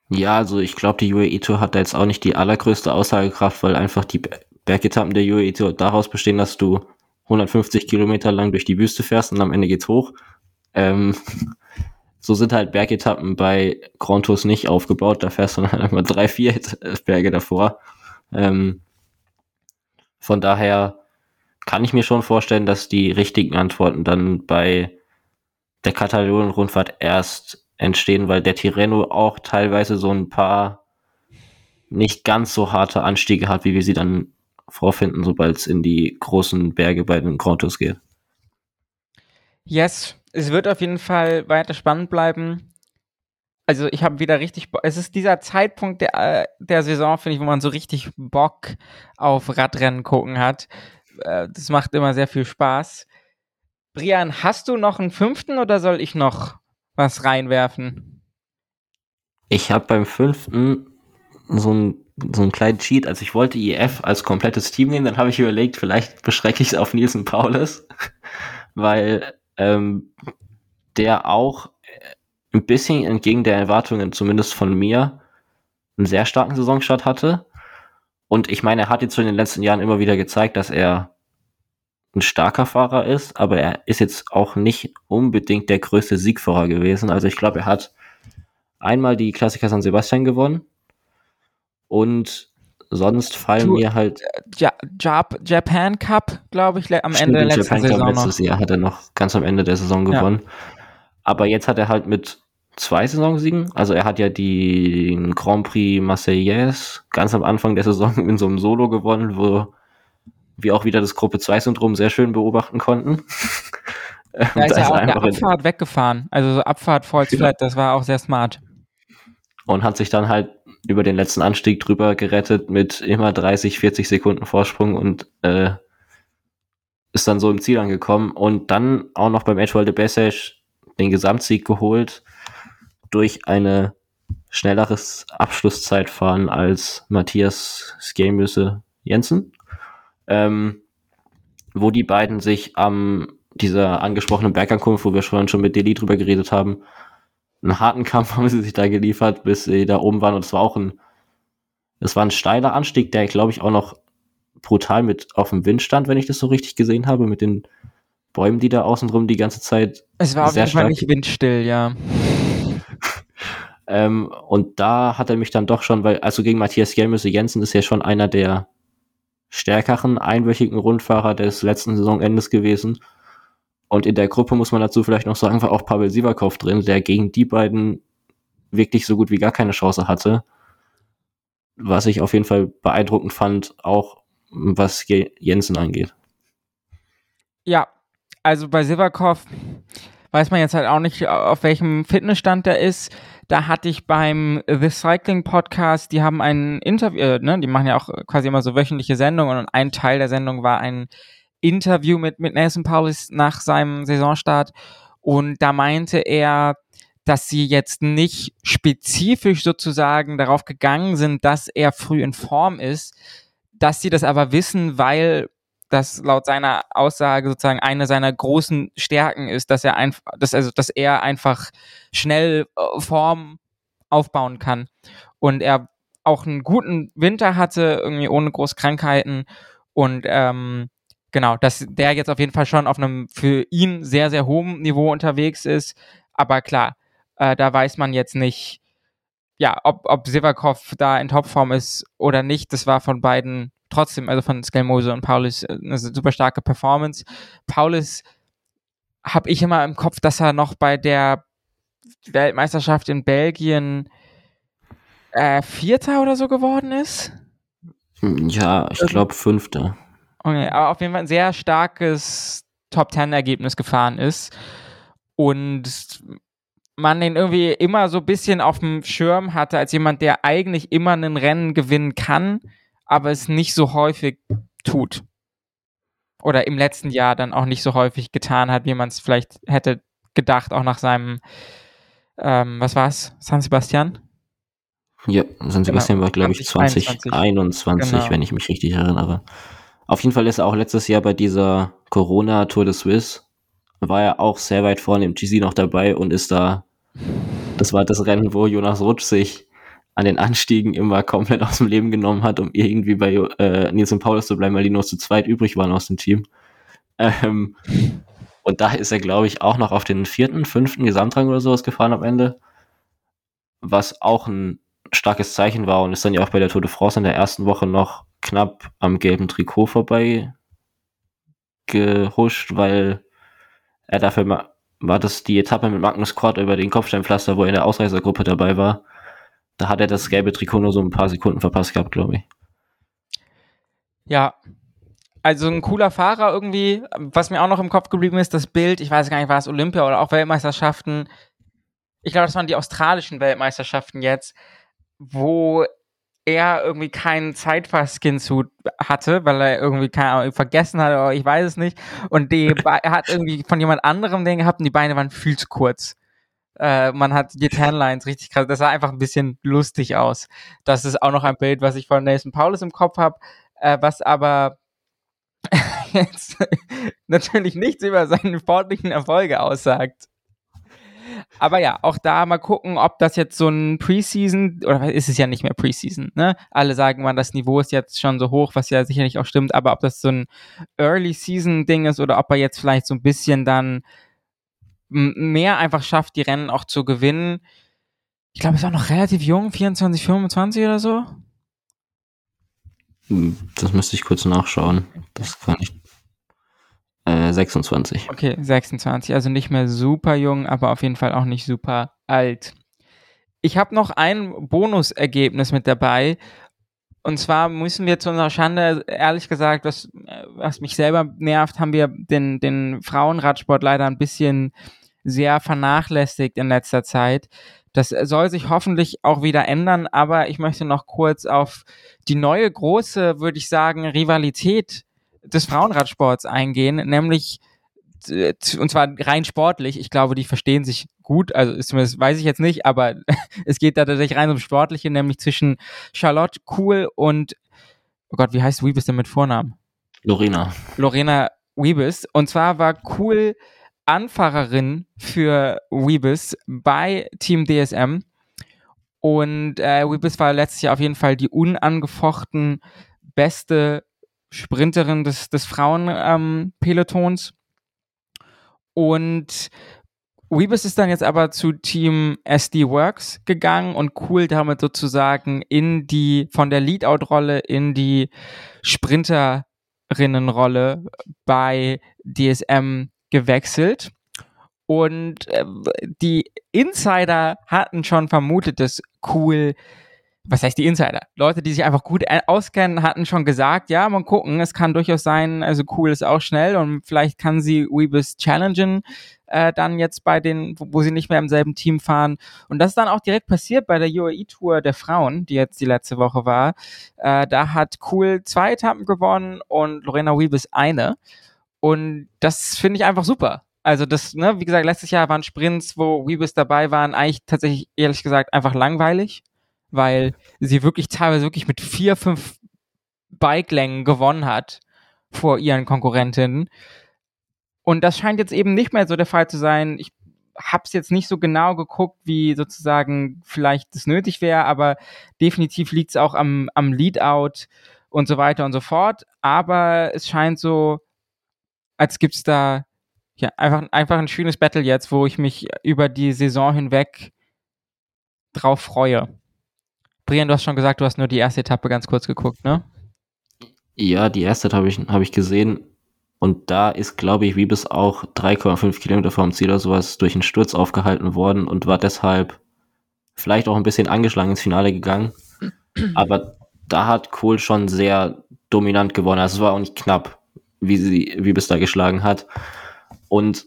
Ja, also ich glaube, die UAE Tour hat da jetzt auch nicht die allergrößte Aussagekraft, weil einfach die Bergetappen der UAE Tour daraus bestehen, dass du 150 Kilometer lang durch die Wüste fährst und am Ende geht's hoch. Ähm, (laughs) so sind halt Bergetappen bei Grand nicht aufgebaut. Da fährst du dann halt einfach drei, vier (laughs) Berge davor. Ähm, von daher kann ich mir schon vorstellen, dass die richtigen Antworten dann bei der Katalonien-Rundfahrt erst entstehen, weil der Tirreno auch teilweise so ein paar nicht ganz so harte Anstiege hat, wie wir sie dann vorfinden, sobald es in die großen Berge bei den Grand Tours geht. Yes, es wird auf jeden Fall weiter spannend bleiben. Also ich habe wieder richtig, es ist dieser Zeitpunkt der, äh, der Saison, finde ich, wo man so richtig Bock auf Radrennen gucken hat. Äh, das macht immer sehr viel Spaß. Brian, hast du noch einen fünften oder soll ich noch was reinwerfen? Ich habe beim fünften so ein so einen kleinen Cheat. Also ich wollte IF als komplettes Team nehmen, dann habe ich überlegt, vielleicht beschränke ich es auf Nielsen Paulus, (laughs) weil ähm, der auch ein bisschen entgegen der Erwartungen, zumindest von mir, einen sehr starken Saisonstart hatte. Und ich meine, er hat jetzt so in den letzten Jahren immer wieder gezeigt, dass er ein starker Fahrer ist, aber er ist jetzt auch nicht unbedingt der größte Siegfahrer gewesen. Also ich glaube, er hat einmal die Klassiker San Sebastian gewonnen und sonst fallen du, mir halt. Ja, Jap Japan Cup, glaube ich, am Ende der letzten Japan Saison. Cup letztes Jahr hat er noch ganz am Ende der Saison gewonnen. Ja. Aber jetzt hat er halt mit zwei Saisonsiegen. Also er hat ja den Grand Prix Marseillaise ganz am Anfang der Saison (laughs) in so einem Solo gewonnen, wo wir auch wieder das Gruppe 2 Syndrom sehr schön beobachten konnten. (laughs) Da ist er auch der Abfahrt weggefahren. Also so Abfahrt Falls ja. das war auch sehr smart. Und hat sich dann halt über den letzten Anstieg drüber gerettet mit immer 30, 40 Sekunden Vorsprung und äh, ist dann so im Ziel angekommen und dann auch noch beim Edgeworld de Bessage den Gesamtsieg geholt durch eine schnelleres Abschlusszeitfahren als Matthias Skemüsse Jensen, ähm, wo die beiden sich am dieser angesprochenen Bergankunft, wo wir schon, schon mit Deli drüber geredet haben, einen harten Kampf (laughs) haben sie sich da geliefert, bis sie da oben waren. Und es war auch ein, es war ein steiler Anstieg, der, glaube ich, auch noch brutal mit auf dem Wind stand, wenn ich das so richtig gesehen habe, mit den Bäumen, die da außen drum die ganze Zeit. Es war auf jeden Fall nicht windstill, ja. (laughs) ähm, und da hat er mich dann doch schon, weil, also gegen Matthias Gelmüsse Jensen ist ja schon einer der stärkeren einwöchigen Rundfahrer des letzten Saisonendes gewesen. Und in der Gruppe muss man dazu vielleicht noch sagen, war auch Pavel Sivakov drin, der gegen die beiden wirklich so gut wie gar keine Chance hatte. Was ich auf jeden Fall beeindruckend fand, auch was Jensen angeht. Ja, also bei Sivakov weiß man jetzt halt auch nicht, auf welchem Fitnessstand der ist. Da hatte ich beim The Cycling Podcast, die haben ein Interview, äh, ne, die machen ja auch quasi immer so wöchentliche Sendungen und ein Teil der Sendung war ein Interview mit, mit Nelson Paulus nach seinem Saisonstart und da meinte er, dass sie jetzt nicht spezifisch sozusagen darauf gegangen sind, dass er früh in Form ist. dass sie das aber wissen, weil das laut seiner Aussage sozusagen eine seiner großen Stärken ist, dass er einfach, dass, also, dass er einfach schnell äh, Form aufbauen kann. Und er auch einen guten Winter hatte, irgendwie ohne Großkrankheiten. Und ähm, genau, dass der jetzt auf jeden Fall schon auf einem für ihn sehr, sehr hohen Niveau unterwegs ist. Aber klar, äh, da weiß man jetzt nicht, ja, ob, ob Sivakov da in Topform ist oder nicht. Das war von beiden trotzdem, also von Skelmose und Paulus, äh, eine super starke Performance. Paulus habe ich immer im Kopf, dass er noch bei der Weltmeisterschaft in Belgien äh, Vierter oder so geworden ist. Ja, ich glaube Fünfter. Okay, aber auf jeden Fall ein sehr starkes Top-Ten-Ergebnis gefahren ist. Und man den irgendwie immer so ein bisschen auf dem Schirm hatte, als jemand, der eigentlich immer ein Rennen gewinnen kann, aber es nicht so häufig tut. Oder im letzten Jahr dann auch nicht so häufig getan hat, wie man es vielleicht hätte gedacht, auch nach seinem, ähm, was war's, San Sebastian? Ja, San Sebastian genau. war, glaube ich, 2021, genau. wenn ich mich richtig erinnere. Auf jeden Fall ist er auch letztes Jahr bei dieser Corona Tour de Suisse, war er auch sehr weit vorne im GC noch dabei und ist da, das war das Rennen, wo Jonas Rutsch sich an den Anstiegen immer komplett (laughs) aus dem Leben genommen hat, um irgendwie bei äh, Nils und Paulus zu bleiben, weil die noch zu zweit übrig waren aus dem Team. Ähm, und da ist er, glaube ich, auch noch auf den vierten, fünften Gesamtrang oder sowas gefahren am Ende. Was auch ein starkes Zeichen war und ist dann ja auch bei der Tour de France in der ersten Woche noch knapp am gelben Trikot vorbei gehuscht, weil er dafür war das die Etappe mit Magnus Kort über den Kopfsteinpflaster, wo er in der Ausreißergruppe dabei war. Da hat er das gelbe Trikot nur so ein paar Sekunden verpasst gehabt, glaube ich. Ja, also ein cooler Fahrer irgendwie. Was mir auch noch im Kopf geblieben ist, das Bild, ich weiß gar nicht, war es Olympia oder auch Weltmeisterschaften. Ich glaube, das waren die australischen Weltmeisterschaften jetzt wo er irgendwie keinen Zeitfahr-Skin-Suit hatte, weil er irgendwie keine Ahnung, vergessen hat oder ich weiß es nicht. Und die (laughs) er hat irgendwie von jemand anderem den gehabt und die Beine waren viel zu kurz. Äh, man hat die Tanlines richtig krass. Das sah einfach ein bisschen lustig aus. Das ist auch noch ein Bild, was ich von Nathan Paulus im Kopf habe, äh, was aber (laughs) jetzt natürlich nichts über seine sportlichen Erfolge aussagt. Aber ja, auch da mal gucken, ob das jetzt so ein Preseason, oder ist es ja nicht mehr Preseason, ne? Alle sagen mal, das Niveau ist jetzt schon so hoch, was ja sicherlich auch stimmt, aber ob das so ein Early Season Ding ist oder ob er jetzt vielleicht so ein bisschen dann mehr einfach schafft, die Rennen auch zu gewinnen. Ich glaube, ist auch noch relativ jung, 24, 25 oder so. Hm, das müsste ich kurz nachschauen. Das kann ich 26. Äh, okay, 26. Also nicht mehr super jung, aber auf jeden Fall auch nicht super alt. Ich habe noch ein Bonusergebnis mit dabei. Und zwar müssen wir zu unserer Schande, ehrlich gesagt, was, was mich selber nervt, haben wir den, den Frauenradsport leider ein bisschen sehr vernachlässigt in letzter Zeit. Das soll sich hoffentlich auch wieder ändern, aber ich möchte noch kurz auf die neue große, würde ich sagen, Rivalität des Frauenradsports eingehen, nämlich äh, und zwar rein sportlich. Ich glaube, die verstehen sich gut. Also zumindest weiß ich jetzt nicht, aber (laughs) es geht da tatsächlich rein um Sportliche, nämlich zwischen Charlotte Cool und oh Gott, wie heißt Weebis denn mit Vornamen? Lorena. Lorena Weebis. Und zwar war Cool Anfahrerin für Weebis bei Team DSM. Und äh, Weebis war letztes Jahr auf jeden Fall die unangefochten beste Sprinterin des, des Frauen-Pelotons. Ähm, und Weebus ist dann jetzt aber zu Team SD Works gegangen und cool damit sozusagen in die, von der Leadout-Rolle in die Sprinterinnenrolle bei DSM gewechselt. Und äh, die Insider hatten schon vermutet, dass Cool was heißt die Insider? Leute, die sich einfach gut auskennen, hatten schon gesagt, ja, mal gucken, es kann durchaus sein, also cool ist auch schnell und vielleicht kann sie Weebus challengen, äh, dann jetzt bei den, wo, wo, sie nicht mehr im selben Team fahren. Und das ist dann auch direkt passiert bei der UAE-Tour der Frauen, die jetzt die letzte Woche war. Äh, da hat Cool zwei Etappen gewonnen und Lorena Weebus eine. Und das finde ich einfach super. Also das, ne, wie gesagt, letztes Jahr waren Sprints, wo Weebus dabei waren, eigentlich tatsächlich, ehrlich gesagt, einfach langweilig weil sie wirklich teilweise wirklich mit vier, fünf Bikelängen gewonnen hat vor ihren Konkurrentinnen. Und das scheint jetzt eben nicht mehr so der Fall zu sein. Ich habe es jetzt nicht so genau geguckt, wie sozusagen vielleicht das nötig wäre, aber definitiv liegt es auch am, am Leadout und so weiter und so fort. Aber es scheint so, als gibt es da ja, einfach, einfach ein schönes Battle jetzt, wo ich mich über die Saison hinweg drauf freue. Brian, du hast schon gesagt, du hast nur die erste Etappe ganz kurz geguckt, ne? Ja, die erste habe ich, hab ich gesehen. Und da ist, glaube ich, wie bis auch 3,5 Kilometer vom Ziel oder sowas durch einen Sturz aufgehalten worden und war deshalb vielleicht auch ein bisschen angeschlagen ins Finale gegangen. Aber da hat Kohl schon sehr dominant gewonnen. Also es war auch nicht knapp, wie sie, wie bis da geschlagen hat. Und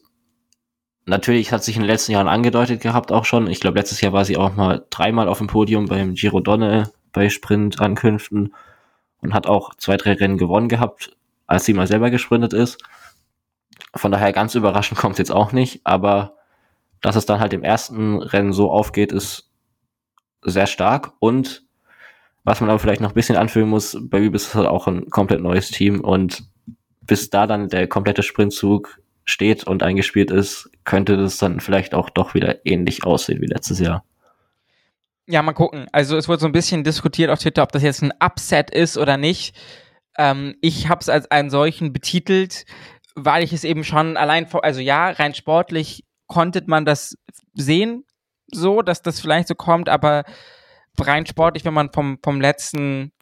natürlich hat sich in den letzten Jahren angedeutet gehabt auch schon. Ich glaube, letztes Jahr war sie auch mal dreimal auf dem Podium beim Giro Donne bei Sprint-Ankünften und hat auch zwei, drei Rennen gewonnen gehabt als sie mal selber gesprintet ist. Von daher ganz überraschend kommt es jetzt auch nicht, aber dass es dann halt im ersten Rennen so aufgeht, ist sehr stark. Und was man aber vielleicht noch ein bisschen anführen muss, bei Übis ist halt auch ein komplett neues Team und bis da dann der komplette Sprintzug steht und eingespielt ist, könnte das dann vielleicht auch doch wieder ähnlich aussehen wie letztes Jahr. Ja, mal gucken. Also es wurde so ein bisschen diskutiert auf Twitter, ob das jetzt ein Upset ist oder nicht. Ähm, ich habe es als einen solchen betitelt, weil ich es eben schon allein also ja, rein sportlich konnte man das sehen, so, dass das vielleicht so kommt, aber rein sportlich, wenn man vom, vom letzten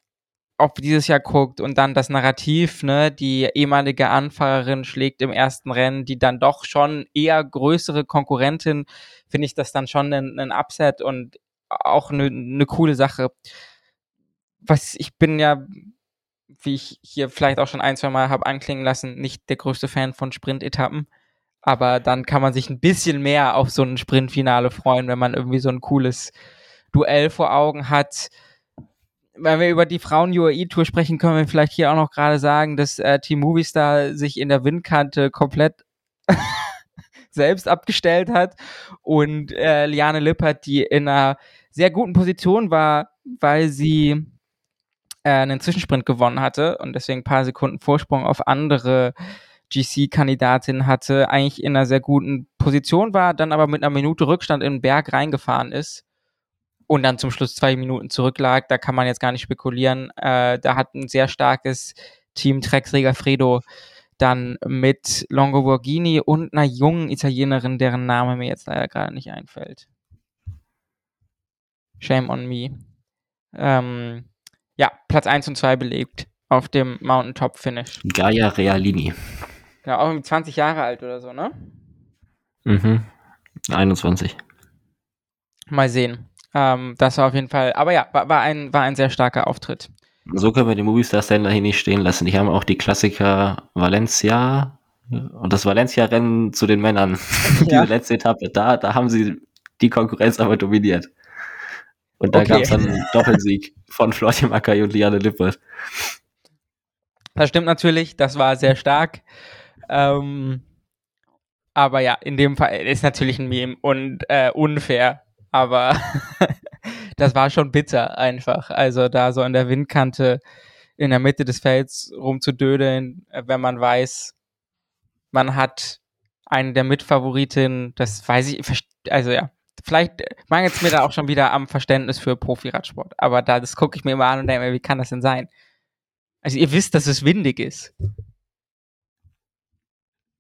auf dieses Jahr guckt und dann das Narrativ, ne, die ehemalige Anfahrerin schlägt im ersten Rennen, die dann doch schon eher größere Konkurrentin, finde ich das dann schon ein, ein Upset und auch eine, eine coole Sache. Was ich bin ja wie ich hier vielleicht auch schon ein, zwei Mal habe anklingen lassen, nicht der größte Fan von Sprint-Etappen. Aber dann kann man sich ein bisschen mehr auf so ein Sprintfinale freuen, wenn man irgendwie so ein cooles Duell vor Augen hat. Wenn wir über die Frauen-UAE-Tour sprechen, können wir vielleicht hier auch noch gerade sagen, dass äh, Team Movistar sich in der Windkante komplett (laughs) selbst abgestellt hat und äh, Liane Lippert, die in einer sehr guten Position war, weil sie äh, einen Zwischensprint gewonnen hatte und deswegen ein paar Sekunden Vorsprung auf andere GC-Kandidatinnen hatte, eigentlich in einer sehr guten Position war, dann aber mit einer Minute Rückstand in den Berg reingefahren ist und dann zum Schluss zwei Minuten zurücklag. Da kann man jetzt gar nicht spekulieren. Äh, da hat ein sehr starkes Team Trex Fredo dann mit Longo Borghini und einer jungen Italienerin, deren Name mir jetzt leider gerade nicht einfällt. Shame on me. Ähm, ja, Platz 1 und 2 belegt auf dem Mountaintop Finish. Gaia Realini. Ja, auch 20 Jahre alt oder so, ne? Mhm. 21. Mal sehen. Ähm, das war auf jeden Fall, aber ja, war, war, ein, war ein sehr starker Auftritt. So können wir den Movistar-Sender hier nicht stehen lassen. Die haben auch die Klassiker Valencia und das Valencia-Rennen zu den Männern. (laughs) Ja. Diese letzte Etappe, da, da haben sie die Konkurrenz aber dominiert. Und da okay. gab es dann einen Doppelsieg von Florian Mackay und Liane Lippert. Das stimmt natürlich, das war sehr stark. Ähm, aber ja, in dem Fall ist natürlich ein Meme und äh, unfair. Aber (laughs) das war schon bitter einfach. Also da so an der Windkante in der Mitte des Felds rumzudödeln, äh, wenn man weiß, man hat einen der Mitfavoritinnen, das weiß ich, also ja, vielleicht mangelt es mir da auch schon wieder am Verständnis für Profi-Radsport. Aber da, das gucke ich mir immer an und denke mir, wie kann das denn sein? Also ihr wisst, dass es windig ist.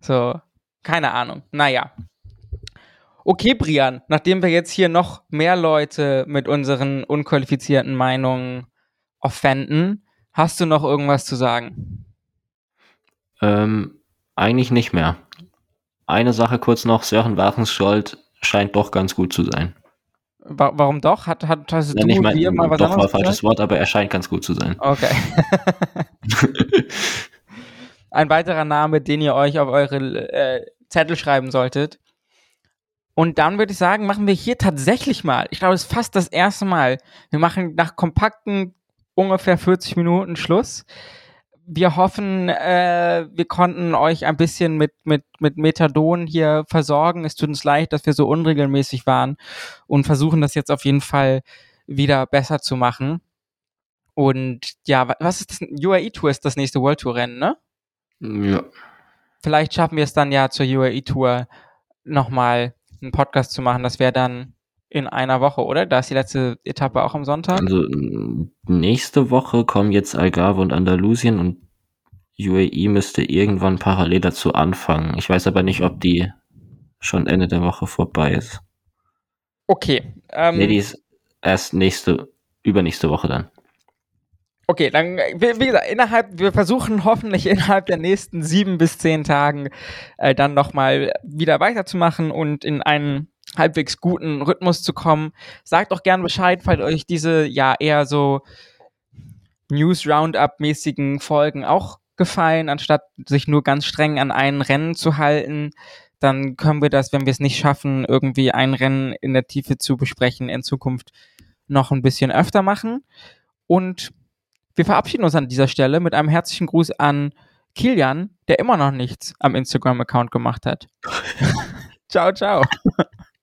So, keine Ahnung. Naja. Okay, Brian, nachdem wir jetzt hier noch mehr Leute mit unseren unqualifizierten Meinungen offenden, hast du noch irgendwas zu sagen? Ähm, eigentlich nicht mehr. Eine Sache kurz noch, Sören Warenschold scheint doch ganz gut zu sein. Warum doch? Hat, hat, hast Nein, du ich mein, dir mal was Doch war ein falsches Wort, aber er scheint ganz gut zu sein. Okay. (laughs) ein weiterer Name, den ihr euch auf eure äh, Zettel schreiben solltet. Und dann würde ich sagen, machen wir hier tatsächlich mal, ich glaube, es ist fast das erste Mal, wir machen nach kompakten ungefähr 40 Minuten Schluss wir hoffen, äh, wir konnten euch ein bisschen mit, mit, mit Methadon hier versorgen. Es tut uns leid, dass wir so unregelmäßig waren und versuchen das jetzt auf jeden Fall wieder besser zu machen. Und ja, was ist das? UAE Tour ist das nächste World Tour Rennen, ne? Ja. Vielleicht schaffen wir es dann ja zur UAE Tour nochmal einen Podcast zu machen. Das wäre dann in einer Woche, oder? Da ist die letzte Etappe auch am Sonntag. Also nächste Woche kommen jetzt Algarve und Andalusien und UAE müsste irgendwann parallel dazu anfangen. Ich weiß aber nicht, ob die schon Ende der Woche vorbei ist. Okay. Ähm, nee, die ist erst nächste, übernächste Woche dann. Okay, dann, wie, gesagt, innerhalb, wir versuchen hoffentlich innerhalb der nächsten sieben bis zehn Tagen äh, dann nochmal wieder weiterzumachen und in einen halbwegs guten Rhythmus zu kommen. Sagt doch gern Bescheid, falls euch diese ja eher so News-Roundup-mäßigen Folgen auch gefallen, anstatt sich nur ganz streng an einen Rennen zu halten. Dann können wir das, wenn wir es nicht schaffen, irgendwie ein Rennen in der Tiefe zu besprechen, in Zukunft noch ein bisschen öfter machen. Und wir verabschieden uns an dieser Stelle mit einem herzlichen Gruß an Kilian, der immer noch nichts am Instagram-Account gemacht hat. (laughs) ciao, ciao.